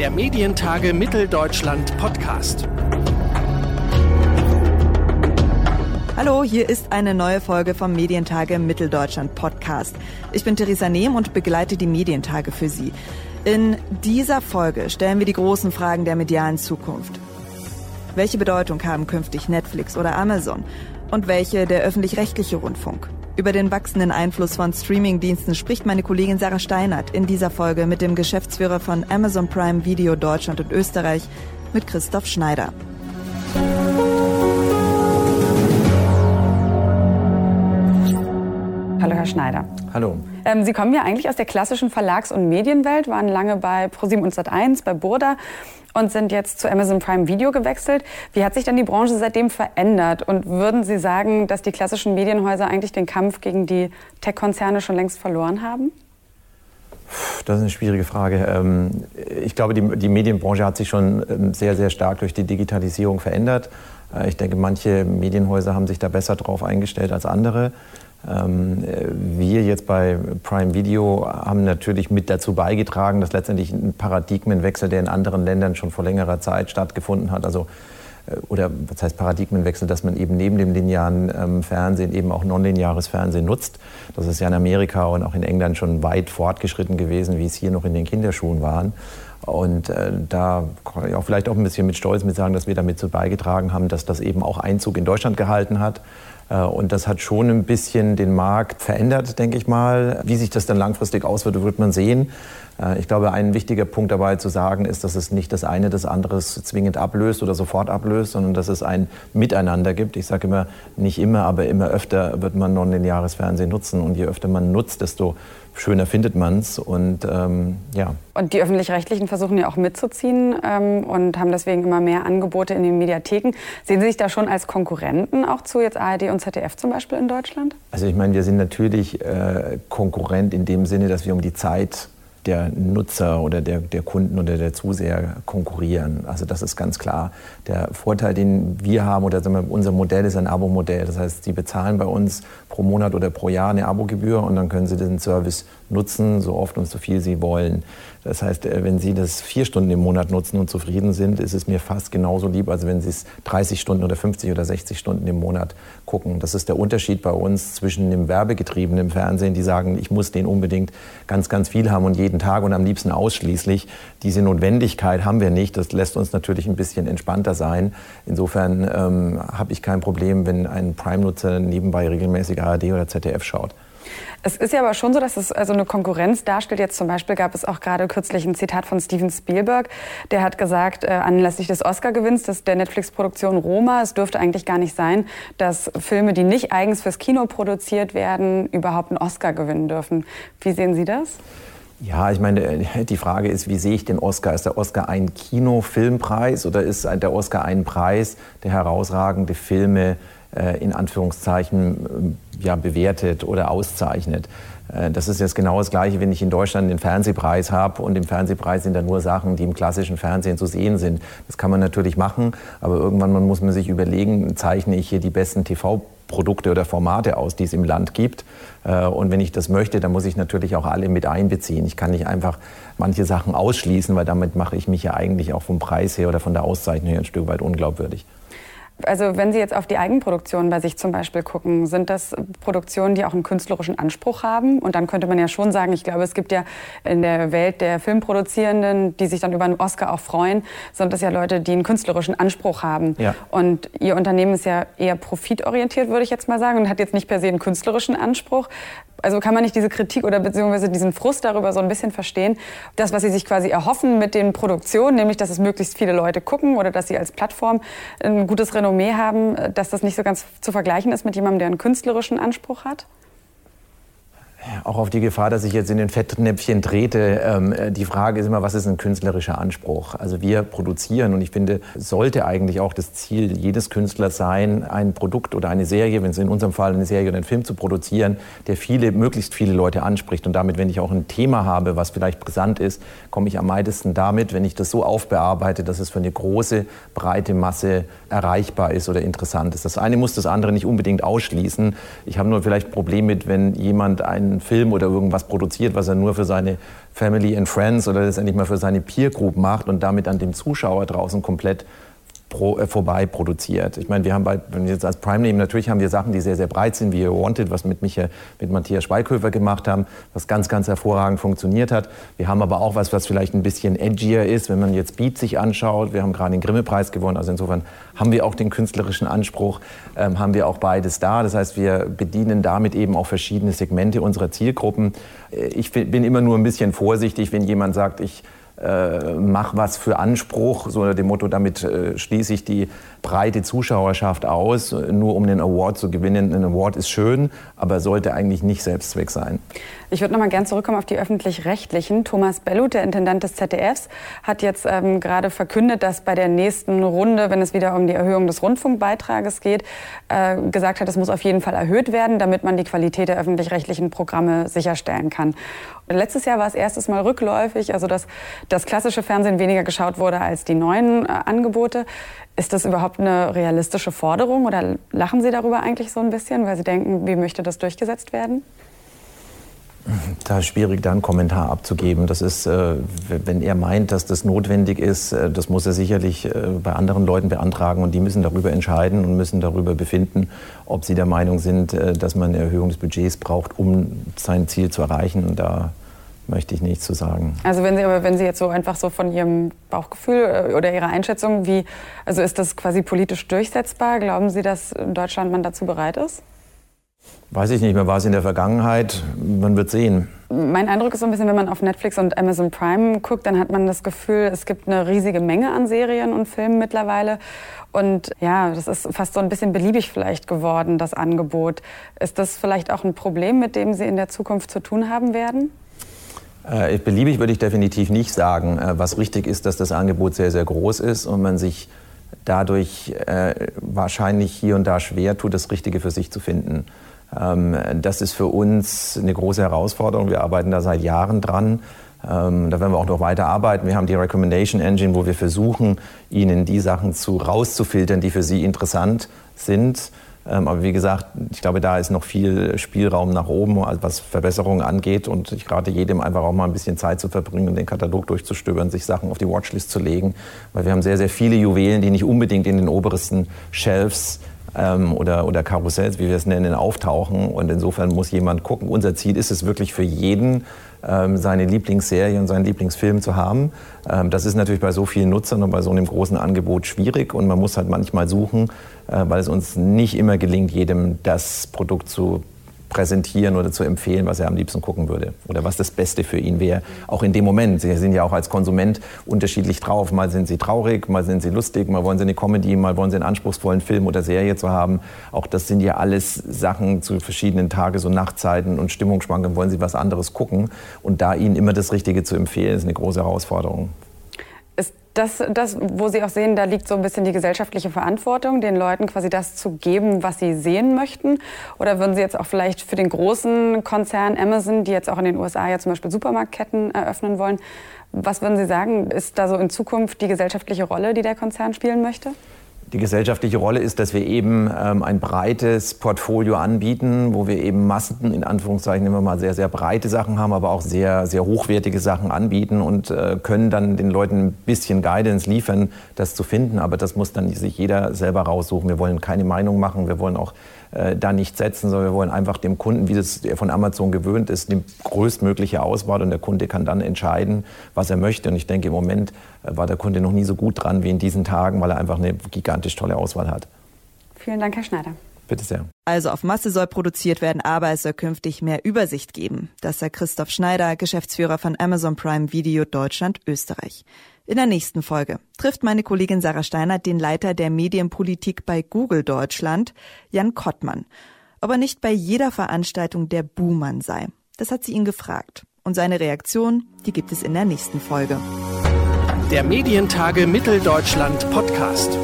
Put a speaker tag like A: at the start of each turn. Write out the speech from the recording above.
A: der Medientage Mitteldeutschland Podcast.
B: Hallo, hier ist eine neue Folge vom Medientage Mitteldeutschland Podcast. Ich bin Theresa Nehm und begleite die Medientage für Sie. In dieser Folge stellen wir die großen Fragen der medialen Zukunft. Welche Bedeutung haben künftig Netflix oder Amazon? Und welche der öffentlich-rechtliche Rundfunk? Über den wachsenden Einfluss von Streamingdiensten spricht meine Kollegin Sarah Steinert in dieser Folge mit dem Geschäftsführer von Amazon Prime Video Deutschland und Österreich, mit Christoph Schneider.
C: Hallo, Herr Schneider.
D: Hallo.
C: Ähm, Sie kommen ja eigentlich aus der klassischen Verlags- und Medienwelt, waren lange bei ProSieben und Sat1, bei Burda und sind jetzt zu Amazon Prime Video gewechselt. Wie hat sich denn die Branche seitdem verändert? Und würden Sie sagen, dass die klassischen Medienhäuser eigentlich den Kampf gegen die Tech-Konzerne schon längst verloren haben?
D: Das ist eine schwierige Frage. Ähm, ich glaube, die, die Medienbranche hat sich schon ähm, sehr, sehr stark durch die Digitalisierung verändert. Äh, ich denke, manche Medienhäuser haben sich da besser drauf eingestellt als andere. Ähm, wir jetzt bei Prime Video haben natürlich mit dazu beigetragen, dass letztendlich ein Paradigmenwechsel, der in anderen Ländern schon vor längerer Zeit stattgefunden hat, also äh, oder was heißt Paradigmenwechsel, dass man eben neben dem linearen ähm, Fernsehen eben auch nonlineares Fernsehen nutzt. Das ist ja in Amerika und auch in England schon weit fortgeschritten gewesen, wie es hier noch in den Kinderschuhen waren. Und äh, da kann ich auch vielleicht auch ein bisschen mit Stolz mit sagen, dass wir damit so beigetragen haben, dass das eben auch Einzug in Deutschland gehalten hat. Äh, und das hat schon ein bisschen den Markt verändert, denke ich mal. Wie sich das dann langfristig auswirkt, wird man sehen. Äh, ich glaube, ein wichtiger Punkt dabei zu sagen ist, dass es nicht das eine das andere zwingend ablöst oder sofort ablöst, sondern dass es ein Miteinander gibt. Ich sage immer, nicht immer, aber immer öfter wird man nonlineares Fernsehen nutzen. Und je öfter man nutzt, desto schöner findet man es. Und ähm, ja.
C: Und die öffentlich-rechtlichen versuchen ja auch mitzuziehen ähm, und haben deswegen immer mehr Angebote in den Mediatheken. Sehen Sie sich da schon als Konkurrenten auch zu jetzt ARD und ZDF zum Beispiel in Deutschland?
D: Also ich meine, wir sind natürlich äh, Konkurrent in dem Sinne, dass wir um die Zeit der Nutzer oder der, der Kunden oder der Zuseher konkurrieren. Also das ist ganz klar. Der Vorteil, den wir haben oder wir, unser Modell ist ein Abo-Modell. Das heißt, Sie bezahlen bei uns pro Monat oder pro Jahr eine Abogebühr und dann können Sie den Service nutzen, so oft und so viel Sie wollen. Das heißt, äh, wenn Sie das vier Stunden im Monat nutzen und zufrieden sind, ist es mir fast genauso lieb, als wenn Sie es 30 Stunden oder 50 oder 60 Stunden im Monat gucken. Das ist der Unterschied bei uns zwischen dem werbegetriebenen Fernsehen, die sagen, ich muss den unbedingt ganz, ganz viel haben und jeden Tag und am liebsten ausschließlich. Diese Notwendigkeit haben wir nicht. Das lässt uns natürlich ein bisschen entspannter sein. Insofern ähm, habe ich kein Problem, wenn ein Prime-Nutzer nebenbei regelmäßig ARD oder ZDF schaut.
C: Es ist ja aber schon so, dass es also eine Konkurrenz darstellt. Jetzt zum Beispiel gab es auch gerade kürzlich ein Zitat von Steven Spielberg. Der hat gesagt, äh, anlässlich des Oscar-Gewinns der Netflix-Produktion Roma, es dürfte eigentlich gar nicht sein, dass Filme, die nicht eigens fürs Kino produziert werden, überhaupt einen Oscar gewinnen dürfen. Wie sehen Sie das?
D: Ja, ich meine, äh, die Frage ist, wie sehe ich den Oscar? Ist der Oscar ein Kinofilmpreis oder ist der Oscar ein Preis, der herausragende Filme in Anführungszeichen äh, ja, bewertet oder auszeichnet. Äh, das ist jetzt genau das Gleiche, wenn ich in Deutschland den Fernsehpreis habe und im Fernsehpreis sind da nur Sachen, die im klassischen Fernsehen zu sehen sind. Das kann man natürlich machen, aber irgendwann muss man sich überlegen, zeichne ich hier die besten TV-Produkte oder Formate aus, die es im Land gibt. Und wenn ich das möchte, dann muss ich natürlich auch alle mit einbeziehen. Ich kann nicht einfach manche Sachen ausschließen, weil damit mache ich mich ja eigentlich auch vom Preis her oder von der Auszeichnung her ein Stück weit unglaubwürdig.
C: Also wenn Sie jetzt auf die Eigenproduktion bei sich zum Beispiel gucken, sind das Produktionen, die auch einen künstlerischen Anspruch haben? Und dann könnte man ja schon sagen, ich glaube, es gibt ja in der Welt der Filmproduzierenden, die sich dann über einen Oscar auch freuen, sind das ja Leute, die einen künstlerischen Anspruch haben. Ja. Und Ihr Unternehmen ist ja eher profitorientiert, würde ich jetzt mal sagen, und hat jetzt nicht per se einen künstlerischen Anspruch. Also kann man nicht diese Kritik oder beziehungsweise diesen Frust darüber so ein bisschen verstehen, das, was Sie sich quasi erhoffen mit den Produktionen, nämlich, dass es möglichst viele Leute gucken oder dass Sie als Plattform ein gutes Renommee haben, dass das nicht so ganz zu vergleichen ist mit jemandem, der einen künstlerischen Anspruch hat?
D: Auch auf die Gefahr, dass ich jetzt in den Fettnäpfchen trete. Ähm, äh, die Frage ist immer, was ist ein künstlerischer Anspruch? Also wir produzieren und ich finde, sollte eigentlich auch das Ziel jedes Künstlers sein, ein Produkt oder eine Serie, wenn es in unserem Fall eine Serie oder einen Film zu produzieren, der viele, möglichst viele Leute anspricht. Und damit, wenn ich auch ein Thema habe, was vielleicht brisant ist, komme ich am meisten damit, wenn ich das so aufbearbeite, dass es für eine große, breite Masse erreichbar ist oder interessant ist. Das eine muss das andere nicht unbedingt ausschließen. Ich habe nur vielleicht ein Problem mit, wenn jemand ein Film oder irgendwas produziert, was er nur für seine Family and Friends oder letztendlich mal für seine Peer Group macht und damit an dem Zuschauer draußen komplett pro, äh, vorbei produziert. Ich meine, wir haben bei, wenn wir jetzt als Prime nehmen, natürlich haben wir Sachen, die sehr, sehr breit sind, wie Wanted, was mit, Michael, mit Matthias Schweighöfer gemacht haben, was ganz, ganz hervorragend funktioniert hat. Wir haben aber auch was, was vielleicht ein bisschen edgier ist, wenn man jetzt Beat sich anschaut. Wir haben gerade den Grimme-Preis gewonnen, also insofern haben wir auch den künstlerischen Anspruch, ähm, haben wir auch beides da. Das heißt, wir bedienen damit eben auch verschiedene Segmente unserer Zielgruppen. Äh, ich bin immer nur ein bisschen vorsichtig, wenn jemand sagt, ich äh, mach was für Anspruch, so unter dem Motto, damit äh, schließe ich die breite Zuschauerschaft aus, nur um den Award zu gewinnen. Ein Award ist schön, aber sollte eigentlich nicht Selbstzweck sein.
C: Ich würde noch mal gern zurückkommen auf die öffentlich-rechtlichen. Thomas Bellut, der Intendant des ZDFs, hat jetzt ähm, gerade verkündet, dass bei der nächsten Runde, wenn es wieder um die Erhöhung des Rundfunkbeitrages geht, äh, gesagt hat, es muss auf jeden Fall erhöht werden, damit man die Qualität der öffentlich-rechtlichen Programme sicherstellen kann. Letztes Jahr war es erstes Mal rückläufig, also dass das klassische Fernsehen weniger geschaut wurde als die neuen äh, Angebote. Ist das überhaupt eine realistische Forderung oder lachen Sie darüber eigentlich so ein bisschen, weil Sie denken, wie möchte das durchgesetzt werden?
D: Da ist schwierig, da einen Kommentar abzugeben. Das ist, äh, wenn er meint, dass das notwendig ist, äh, das muss er sicherlich äh, bei anderen Leuten beantragen und die müssen darüber entscheiden und müssen darüber befinden, ob sie der Meinung sind, dass man eine Erhöhung des Budgets braucht, um sein Ziel zu erreichen. Und da möchte ich nichts zu sagen.
C: Also wenn Sie aber wenn Sie jetzt so einfach so von Ihrem Bauchgefühl oder Ihrer Einschätzung, wie also ist das quasi politisch durchsetzbar? Glauben Sie, dass in Deutschland man dazu bereit ist?
D: Weiß ich nicht mehr, war es in der Vergangenheit? Man wird sehen.
C: Mein Eindruck ist so ein bisschen, wenn man auf Netflix und Amazon Prime guckt, dann hat man das Gefühl, es gibt eine riesige Menge an Serien und Filmen mittlerweile. Und ja, das ist fast so ein bisschen beliebig vielleicht geworden, das Angebot. Ist das vielleicht auch ein Problem, mit dem Sie in der Zukunft zu tun haben werden?
D: Äh, beliebig würde ich definitiv nicht sagen. Äh, was richtig ist, dass das Angebot sehr, sehr groß ist und man sich dadurch äh, wahrscheinlich hier und da schwer tut, das Richtige für sich zu finden. Ähm, das ist für uns eine große Herausforderung. Wir arbeiten da seit Jahren dran. Ähm, da werden wir auch noch weiter arbeiten. Wir haben die Recommendation Engine, wo wir versuchen, Ihnen die Sachen zu, rauszufiltern, die für Sie interessant sind. Ähm, aber wie gesagt, ich glaube, da ist noch viel Spielraum nach oben, was Verbesserungen angeht. Und ich rate jedem einfach auch mal ein bisschen Zeit zu verbringen, den Katalog durchzustöbern, sich Sachen auf die Watchlist zu legen. Weil wir haben sehr, sehr viele Juwelen, die nicht unbedingt in den obersten Shelves ähm, oder, oder Karussells, wie wir es nennen, auftauchen. Und insofern muss jemand gucken. Unser Ziel ist es wirklich für jeden, ähm, seine Lieblingsserie und seinen Lieblingsfilm zu haben. Ähm, das ist natürlich bei so vielen Nutzern und bei so einem großen Angebot schwierig. Und man muss halt manchmal suchen, äh, weil es uns nicht immer gelingt, jedem das Produkt zu präsentieren oder zu empfehlen, was er am liebsten gucken würde oder was das Beste für ihn wäre. Auch in dem Moment. Sie sind ja auch als Konsument unterschiedlich drauf. Mal sind sie traurig, mal sind sie lustig, mal wollen sie eine Comedy, mal wollen sie einen anspruchsvollen Film oder Serie zu haben. Auch das sind ja alles Sachen zu verschiedenen Tages- und Nachtzeiten und Stimmungsschwankungen wollen sie was anderes gucken. Und da ihnen immer das Richtige zu empfehlen, ist eine große Herausforderung
C: das, das, wo Sie auch sehen, da liegt so ein bisschen die gesellschaftliche Verantwortung, den Leuten quasi das zu geben, was sie sehen möchten? Oder würden Sie jetzt auch vielleicht für den großen Konzern Amazon, die jetzt auch in den USA ja zum Beispiel Supermarktketten eröffnen wollen, was würden Sie sagen, ist da so in Zukunft die gesellschaftliche Rolle, die der Konzern spielen möchte?
D: Die gesellschaftliche Rolle ist, dass wir eben ähm, ein breites Portfolio anbieten, wo wir eben Massen, in Anführungszeichen immer mal sehr, sehr breite Sachen haben, aber auch sehr, sehr hochwertige Sachen anbieten und äh, können dann den Leuten ein bisschen Guidance liefern, das zu finden. Aber das muss dann sich jeder selber raussuchen. Wir wollen keine Meinung machen, wir wollen auch äh, da nicht setzen, sondern wir wollen einfach dem Kunden, wie das von Amazon gewöhnt ist, die größtmögliche Auswahl und der Kunde kann dann entscheiden, was er möchte. Und ich denke, im Moment äh, war der Kunde noch nie so gut dran wie in diesen Tagen, weil er einfach eine gigantisch tolle Auswahl hat.
C: Vielen Dank, Herr Schneider.
D: Bitte sehr.
B: Also auf Masse soll produziert werden, aber es soll künftig mehr Übersicht geben. Das sagt Christoph Schneider, Geschäftsführer von Amazon Prime Video Deutschland Österreich. In der nächsten Folge trifft meine Kollegin Sarah Steiner den Leiter der Medienpolitik bei Google Deutschland, Jan Kottmann. Ob er nicht bei jeder Veranstaltung der Buhmann sei. Das hat sie ihn gefragt. Und seine Reaktion, die gibt es in der nächsten Folge.
A: Der Medientage Mitteldeutschland Podcast.